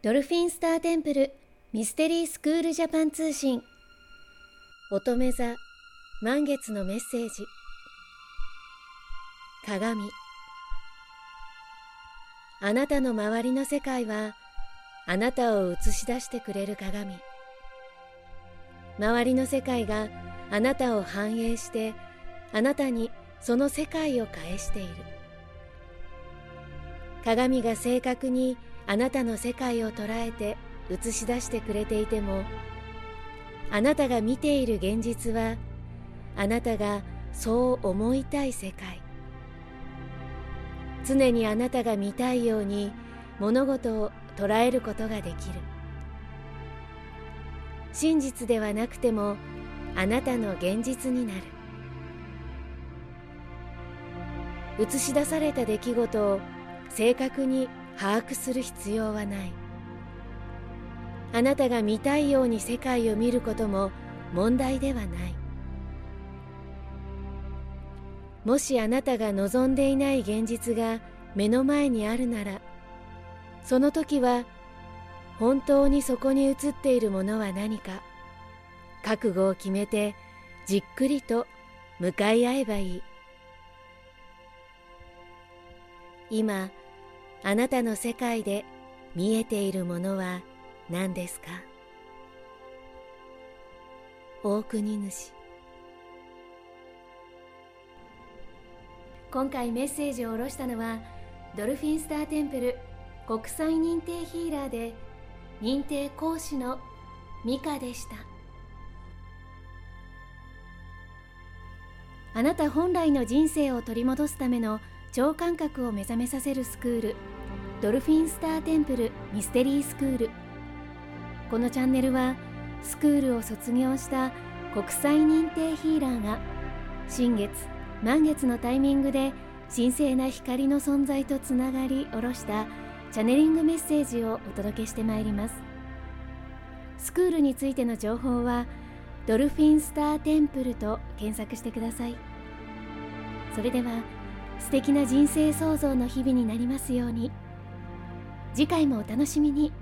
ドルフィンスターテンプルミステリースクールジャパン通信。乙女座満月のメッセージ。鏡。あなたの周りの世界はあなたを映し出してくれる鏡。周りの世界があなたを反映してあなたにその世界を返している。鏡が正確にあなたの世界を捉えて映し出してくれていてもあなたが見ている現実はあなたがそう思いたい世界。常にあなたが見たいように物事を捉えることができる。真実ではなくてもあなたの現実になる。映し出された出来事を正確に把握する必要はない。あなたが見たいように世界を見ることも問題ではない。もしあなたが望んでいない現実が目の前にあるならその時は本当にそこに映っているものは何か覚悟を決めてじっくりと向かい合えばいい。今あなたの世界で見えているものは何ですか？大国主。今回メッセージを下ろしたのはドルフィンスターテンプル国際認定ヒーラーで認定講師のミカでした。あなた本来の人生を取り戻すための超感覚を目覚めさせるスクールドルフィンスターテンプルミステリースクール。このチャンネルはスクールを卒業した国際認定ヒーラーが新月満月のタイミングで神聖な光の存在とつながり下ろしたチャネリングメッセージをお届けしてまいります。スクールについての情報はドルフィンスターテンプルと検索してください。それでは素敵な人生創造の日々になりますように。次回もお楽しみに。